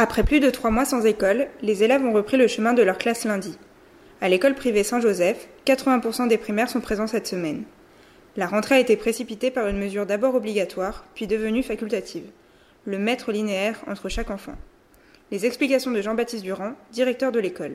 Après plus de trois mois sans école, les élèves ont repris le chemin de leur classe lundi. À l'école privée Saint-Joseph, 80% des primaires sont présents cette semaine. La rentrée a été précipitée par une mesure d'abord obligatoire, puis devenue facultative. Le mètre linéaire entre chaque enfant. Les explications de Jean-Baptiste Durand, directeur de l'école.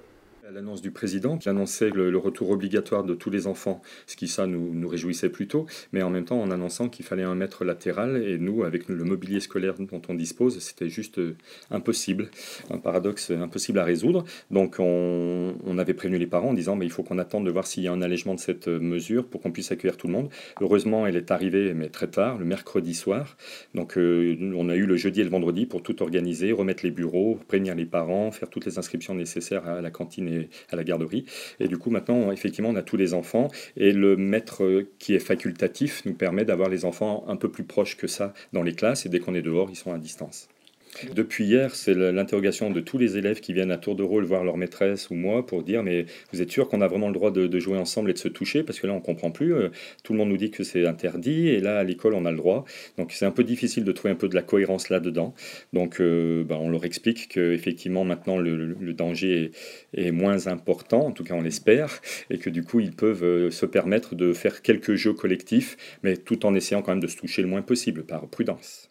L'annonce du président qui annonçait le, retour obligatoire de tous les enfants, ce qui ça nous, nous réjouissait plutôt, mais en même temps en annonçant qu'il fallait un maître latéral et nous, avec le mobilier scolaire dont on dispose, c'était juste euh, impossible, un paradoxe impossible à résoudre. Donc on, on avait prévenu les parents en disant mais il faut qu'on attende de voir s'il y a un allègement de cette mesure pour qu'on puisse accueillir tout le monde. Heureusement, elle est arrivée, mais très tard, le mercredi soir. Donc euh, on a eu le jeudi et le vendredi pour tout organiser, remettre les bureaux, prévenir les parents, faire toutes les inscriptions nécessaires à la cantine et à la garderie. Et du coup, maintenant, effectivement, on a tous les enfants. Et le maître qui est facultatif nous permet d'avoir les enfants un peu plus proches que ça dans les classes. Et dès qu'on est dehors, ils sont à distance. Depuis hier, c'est l'interrogation de tous les élèves qui viennent à tour de rôle voir leur maîtresse ou moi pour dire mais vous êtes sûr qu'on a vraiment le droit de, jouer ensemble et de se toucher? Parce que là on comprend plus. Euh, tout le monde nous dit que c'est interdit et là à l'école on a le droit. Donc c'est un peu difficile de trouver un peu de la cohérence là-dedans. Donc euh, ben, on leur explique que effectivement maintenant le, danger est, est, moins important, en tout cas on l'espère, et que du coup ils peuvent euh, se permettre de faire quelques jeux collectifs, mais tout en essayant quand même de se toucher le moins possible par prudence.